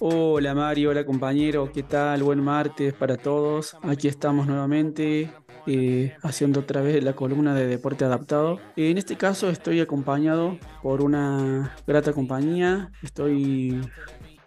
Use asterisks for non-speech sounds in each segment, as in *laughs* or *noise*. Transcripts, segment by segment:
Hola Mario, hola compañero, ¿qué tal? Buen martes para todos. Aquí estamos nuevamente eh, haciendo otra vez la columna de deporte adaptado. En este caso estoy acompañado por una grata compañía. Estoy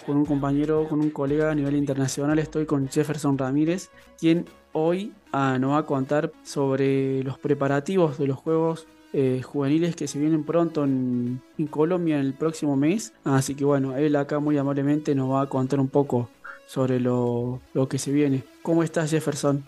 con un compañero, con un colega a nivel internacional. Estoy con Jefferson Ramírez, quien hoy ah, nos va a contar sobre los preparativos de los Juegos eh, juveniles que se vienen pronto en, Colombia en el próximo mes. Así que bueno, él acá muy amablemente nos va a contar un poco sobre lo, lo que se viene. ¿Cómo estás Jefferson?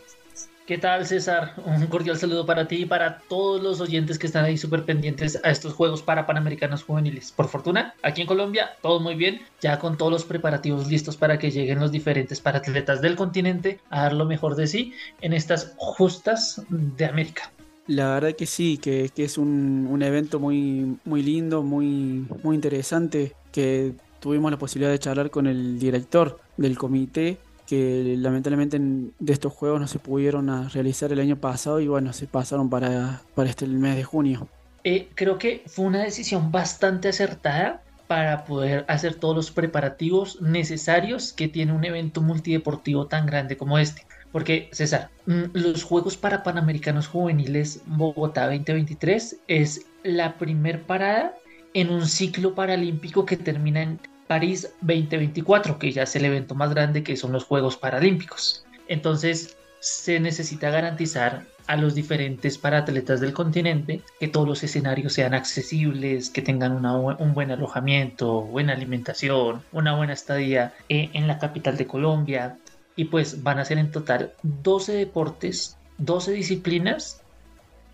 ¿Qué tal, César? Un cordial saludo para ti y para todos los oyentes que están ahí súper pendientes a estos Juegos para Panamericanos Juveniles. Por fortuna, aquí en Colombia, todo muy bien, ya con todos los preparativos listos para que lleguen los diferentes paratletas del continente a dar lo mejor de sí en estas justas de América. La verdad que sí, que, es un, evento muy, muy lindo, muy, muy interesante, que tuvimos la posibilidad de charlar con el director del comité, que lamentablemente de estos juegos no se pudieron realizar el año pasado y bueno, se pasaron para, para este mes de junio. Eh, creo que fue una decisión bastante acertada para poder hacer todos los preparativos necesarios que tiene un evento multideportivo tan grande como este. Porque, César, mm, los Juegos para Panamericanos Juveniles Bogotá 2023 es la primer parada en un ciclo paralímpico que termina en París 2024, que ya es el evento más grande que son los Juegos Paralímpicos. Entonces, se necesita garantizar a los diferentes paratletas del continente que todos los escenarios sean accesibles, que tengan un buen alojamiento, buena alimentación, una buena estadía eh, en la capital de Colombia, y pues van a ser en total 12 deportes, 12 disciplinas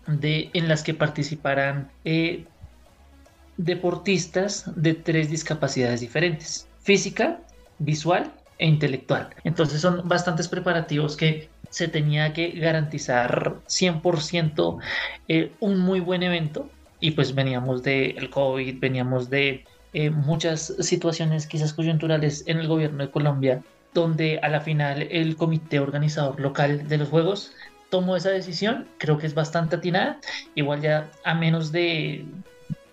de, en las que participarán eh, deportistas de tres discapacidades diferentes, física, visual e intelectual. Entonces son bastantes preparativos que se tenía que garantizar 100% eh, un muy buen evento. Y pues veníamos del COVID, veníamos de eh, muchas situaciones quizás coyunturales en el gobierno de Colombia donde a la final el comité organizador local de los Juegos tomó esa decisión, creo que es bastante atinada, igual ya a menos de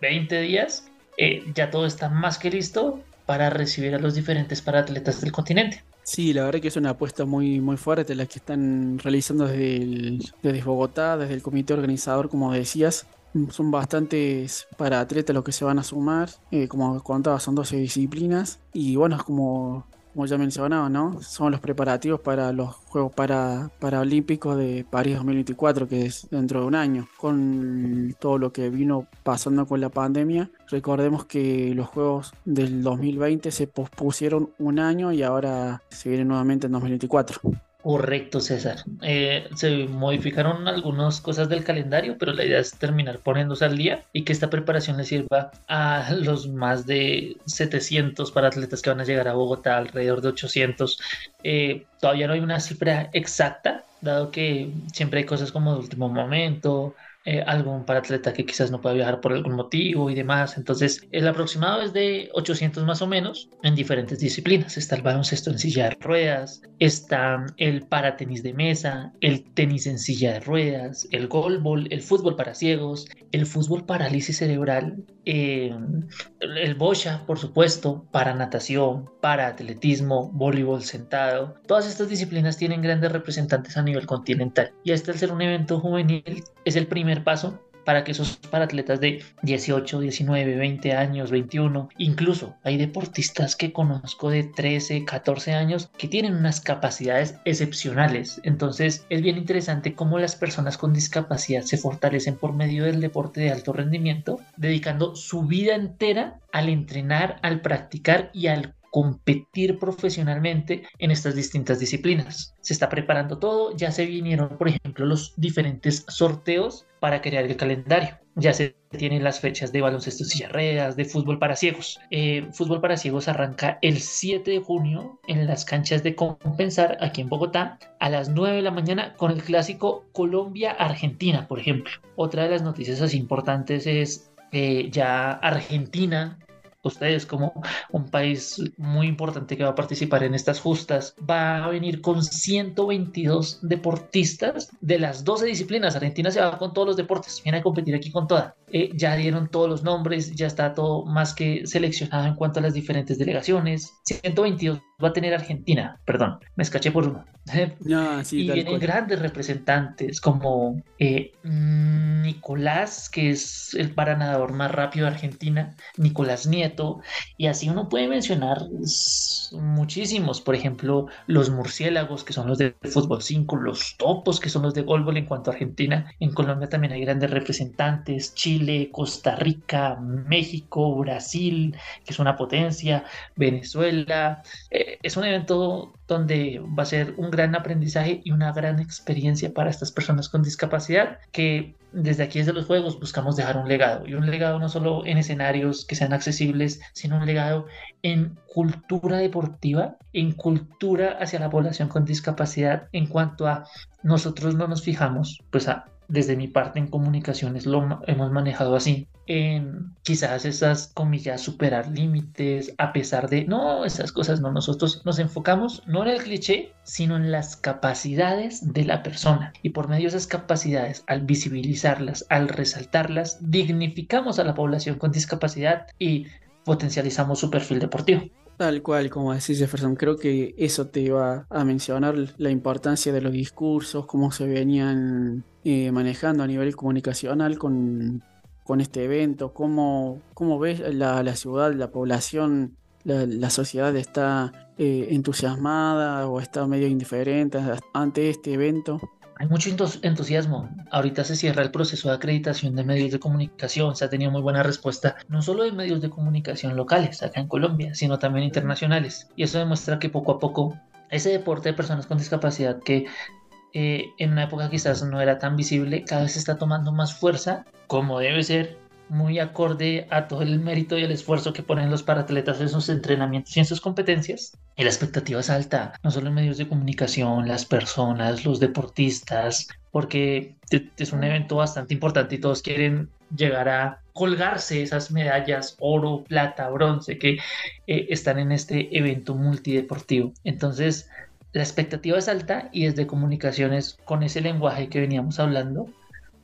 20 días eh, ya todo está más que listo para recibir a los diferentes paratletas del continente. Sí, la verdad que es una apuesta muy, muy fuerte la que están realizando desde, desde Bogotá, desde el comité organizador, como decías. Son bastantes para atletas los que se van a sumar. Eh, como contaba, son 12 disciplinas. Y bueno, es como como ya mencionaba, ¿no? Son los preparativos para los Juegos para, Paralímpicos de París 2024, que es dentro de un año. Con todo lo que vino pasando con la pandemia, recordemos que los Juegos del 2020 se pospusieron un año y ahora se vienen nuevamente en 2024. Correcto, César. Eh, se modificaron algunas cosas del calendario, pero la idea es terminar poniéndose al día y que esta preparación le sirva a los más de 700 para atletas que van a llegar a Bogotá, alrededor de 800. Eh, todavía no hay una cifra exacta, dado que siempre hay cosas como de último momento, eh, algún paratleta que quizás no pueda viajar por algún motivo y demás. Entonces, el aproximado es de 800 más o menos en diferentes disciplinas. Está el baloncesto en silla de ruedas, está el paratenis de mesa, el tenis en silla de ruedas, el golbol, el fútbol para ciegos, el fútbol parálisis cerebral, eh, el bocha, por supuesto, para natación, para atletismo, voleibol sentado. Todas estas disciplinas tienen grandes representantes a nivel continental. Y este al ser un evento juvenil es el primer paso para que esos paratletas de 18, 19, 20 años, 21, incluso hay deportistas que conozco de 13, 14 años que tienen unas capacidades excepcionales. Entonces es bien interesante cómo las personas con discapacidad se fortalecen por medio del deporte de alto rendimiento, dedicando su vida entera al entrenar, al practicar y al competir profesionalmente en estas distintas disciplinas. Se está preparando todo, ya se vinieron, por ejemplo, los diferentes sorteos para crear el calendario. Ya se tienen las fechas de baloncesto y ruedas, de fútbol para ciegos. Eh, fútbol para ciegos arranca el 7 de junio en las canchas de Compensar, aquí en Bogotá, a las 9 de la mañana con el clásico Colombia-Argentina, por ejemplo. Otra de las noticias así importantes es eh, ya Argentina ustedes como un país muy importante que va a participar en estas justas, va a venir con 122 deportistas de las 12 disciplinas. Argentina se va con todos los deportes, viene a competir aquí con todas. Eh, ya dieron todos los nombres, ya está todo más que seleccionado en cuanto a las diferentes delegaciones. 122 va a tener Argentina, perdón, me escaché por uno. *laughs* y vienen grandes representantes como eh, Nicolás, que es el paranadador más rápido de Argentina, Nicolás Nieto, y así uno puede mencionar muchísimos, por ejemplo, los murciélagos, que son los de fútbol 5, los topos, que son los de golbol en cuanto a Argentina. En Colombia también hay grandes representantes, Chile, Costa Rica, México, Brasil, que es una potencia, Venezuela. Eh, es un evento donde va a ser un gran aprendizaje y una gran experiencia para estas personas con discapacidad que desde aquí desde los juegos buscamos dejar un legado. Y un legado no solo en escenarios que sean accesibles sino un legado en cultura deportiva en cultura hacia la población con discapacidad en cuanto a nosotros no nos fijamos pues a desde mi parte en comunicaciones lo hemos manejado así. En quizás esas comillas, superar límites, a pesar de, no, esas cosas no, nosotros nos enfocamos no en el cliché, sino en las capacidades de la persona. Y por medio de esas capacidades, al visibilizarlas, al resaltarlas, dignificamos a la población con discapacidad y potencializamos su perfil deportivo. Tal cual, como decís Jefferson, creo que eso te iba a mencionar, la importancia de los discursos, cómo se venían eh, manejando a nivel comunicacional con, con este evento, cómo, cómo ves la, la ciudad, la población, la, sociedad está eh, entusiasmada o está medio indiferente ante este evento hay mucho entusiasmo. Ahorita se cierra el proceso de acreditación de medios de comunicación. Se ha tenido muy buena respuesta, no solo de medios de comunicación locales acá en Colombia, sino también internacionales. Y eso demuestra que poco a poco ese deporte de personas con discapacidad que eh, en una época quizás no era tan visible, cada vez está tomando más fuerza, como debe ser muy acorde a todo el mérito y el esfuerzo que ponen los paratletas en sus entrenamientos y en sus competencias. Y la expectativa es alta, no solo en medios de comunicación, las personas, los deportistas, porque es un evento bastante importante y todos quieren llegar a colgarse esas medallas oro, plata, bronce que eh, están en este evento multideportivo. Entonces, la expectativa es alta y desde comunicaciones con ese lenguaje que veníamos hablando,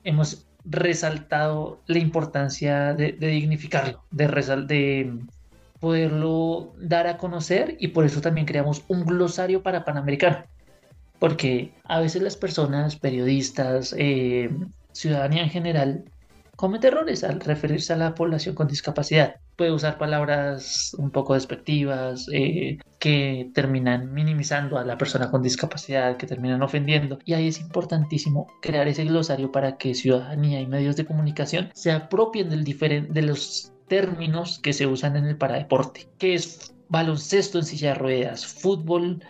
hemos resaltado la importancia de, dignificarlo, de, de poderlo dar a conocer y por eso también creamos un glosario para Panamericano. Porque a veces las personas, periodistas, eh, ciudadanía en general, comete errores al referirse a la población con discapacidad. Puede usar palabras un poco despectivas eh, que terminan minimizando a la persona con discapacidad, que terminan ofendiendo. Y ahí es importantísimo crear ese glosario para que ciudadanía y medios de comunicación se apropien del de los términos que se usan en el paradeporte, que es baloncesto en silla de ruedas, fútbol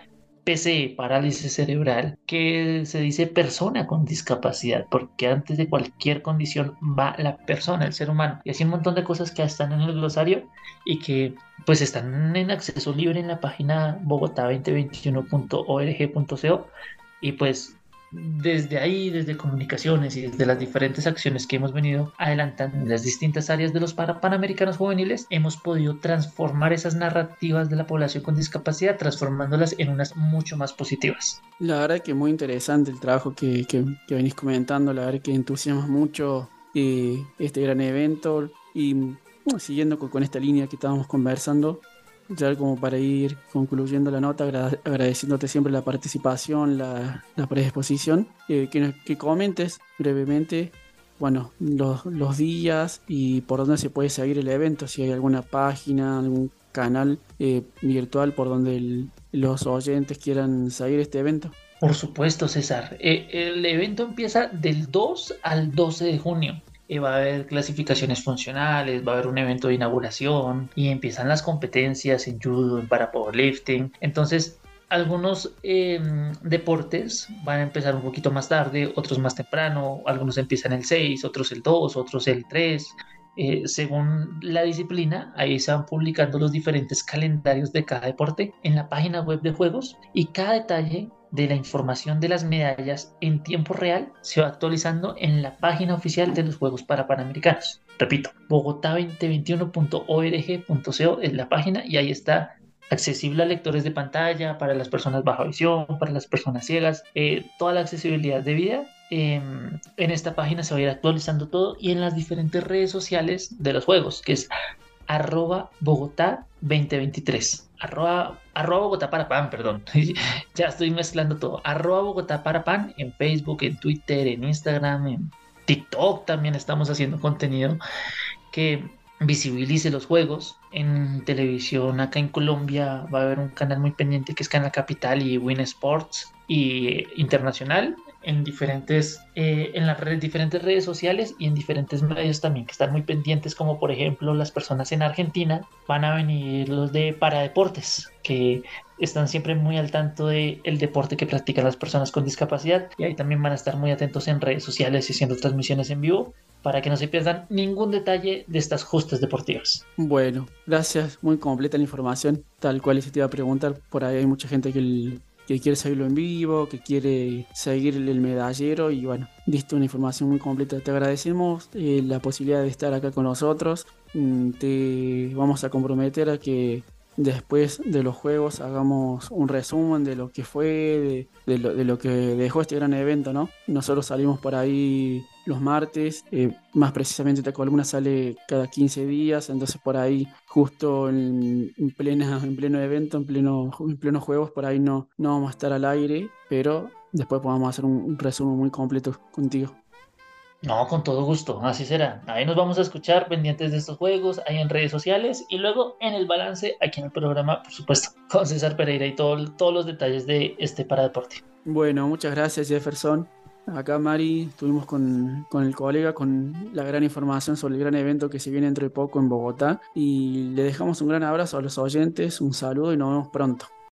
PC, parálisis cerebral, que se dice persona con discapacidad, porque antes de cualquier condición va la persona, el ser humano. Y así un montón de cosas que están en el glosario y que pues están en acceso libre en la página bogotá2021.org.co y pues desde ahí, desde comunicaciones y desde las diferentes acciones que hemos venido adelantando en las distintas áreas de los panamericanos juveniles, hemos podido transformar esas narrativas de la población con discapacidad, transformándolas en unas mucho más positivas. La verdad que muy interesante el trabajo que, que, venís comentando, la verdad que entusiasma mucho eh, este gran evento y siguiendo con, con esta línea que estábamos conversando, ya como para ir concluyendo la nota, agradeciéndote siempre la participación, la, predisposición, eh, que, que, comentes brevemente, bueno, los, los, días y por dónde se puede seguir el evento, si hay alguna página, algún canal eh, virtual por donde los oyentes quieran seguir este evento. Por supuesto, César. Eh, el evento empieza del 2 al 12 de junio va a haber clasificaciones funcionales, va a haber un evento de inauguración y empiezan las competencias en judo, en para powerlifting. Entonces, algunos em, deportes van a empezar un poquito más tarde, otros más temprano, algunos empiezan el 6, otros el 2, otros el 3. eh, según la disciplina, ahí se van publicando los diferentes calendarios de cada deporte en la página web de juegos y cada detalle de la información de las medallas en tiempo real se va actualizando en la página oficial de los Juegos para Panamericanos. Repito, bogotá2021.org.co es la página y ahí está accesible a lectores de pantalla, para las personas baja visión, para las personas ciegas, eh, toda la accesibilidad de vida. Em, en esta página se va a ir actualizando todo y en las diferentes redes sociales de los juegos, que es arroba Bogotá 2023. Arroba, Bogotá para pan, perdón. *laughs* ya estoy mezclando todo. Arroba Bogotá para pan en Facebook, en Twitter, en Instagram, en TikTok también estamos haciendo contenido que visibilice los juegos. En televisión acá en Colombia va a haber un canal muy pendiente que es Canal Capital y Win Sports y Internacional en diferentes, eh, en las redes, diferentes redes sociales y en diferentes medios también que están muy pendientes, como por ejemplo las personas en Argentina, van a venir los de Paradeportes, que están siempre muy al tanto del el deporte que practican las personas con discapacidad y ahí también van a estar muy atentos en redes sociales y haciendo transmisiones en vivo para que no se pierdan ningún detalle de estas justas deportivas. Bueno, gracias, muy completa la información, tal cual se te iba a preguntar, por ahí hay mucha gente que que quiere seguirlo en vivo, que quiere seguir el medallero y bueno, diste una información muy completa. Te agradecemos eh, la posibilidad de estar acá con nosotros. Mm, te vamos a comprometer a que después de los juegos hagamos un resumen de lo que fue, de, lo, que dejó este gran evento, ¿no? Nosotros salimos por ahí los martes, eh, más precisamente esta columna sale cada 15 días, entonces por ahí justo en, plena, en pleno evento, en pleno, en pleno juegos, por ahí no, no vamos a estar al aire, pero después podamos hacer un resumen muy completo contigo. No, con todo gusto, así será. Ahí nos vamos a escuchar pendientes de estos juegos, ahí en redes sociales y luego en el balance aquí en el programa, por supuesto, *laughs* con César Pereira y todos los detalles de este paradeporte. Bueno, muchas gracias Jefferson. Acá Mari, estuvimos con, con, el colega con la gran información sobre el gran evento que se viene dentro de poco en Bogotá y le dejamos un gran abrazo a los oyentes, un saludo y nos vemos pronto.